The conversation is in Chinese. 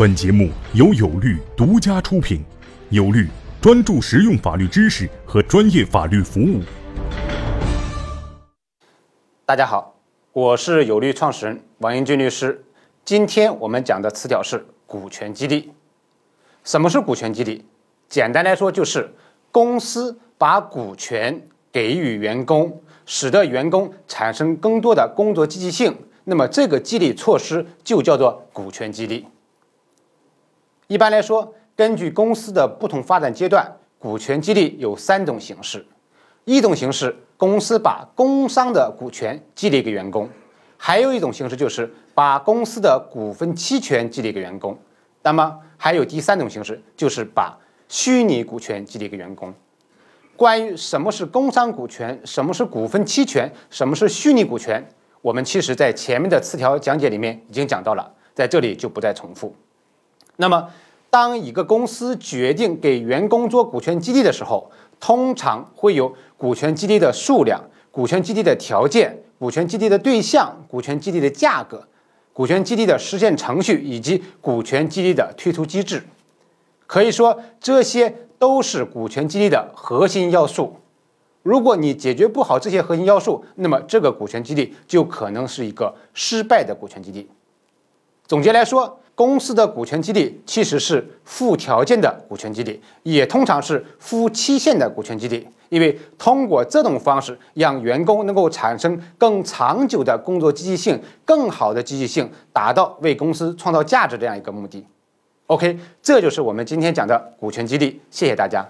本节目由有律独家出品，有律专注实用法律知识和专业法律服务。大家好，我是有律创始人王英俊律师。今天我们讲的词条是股权激励。什么是股权激励？简单来说，就是公司把股权给予员工，使得员工产生更多的工作积极性。那么这个激励措施就叫做股权激励。一般来说，根据公司的不同发展阶段，股权激励有三种形式。一种形式，公司把工商的股权激励给员工；还有一种形式，就是把公司的股份期权激励给员工。那么还有第三种形式，就是把虚拟股权激励给员工。关于什么是工商股权，什么是股份期权，什么是虚拟股权，我们其实在前面的词条讲解里面已经讲到了，在这里就不再重复。那么，当一个公司决定给员工做股权激励的时候，通常会有股权激励的数量、股权激励的条件、股权激励的对象、股权激励的价格、股权激励的实现程序以及股权激励的退出机制。可以说，这些都是股权激励的核心要素。如果你解决不好这些核心要素，那么这个股权激励就可能是一个失败的股权激励。总结来说。公司的股权激励其实是附条件的股权激励，也通常是附期限的股权激励，因为通过这种方式，让员工能够产生更长久的工作积极性、更好的积极性，达到为公司创造价值这样一个目的。OK，这就是我们今天讲的股权激励。谢谢大家。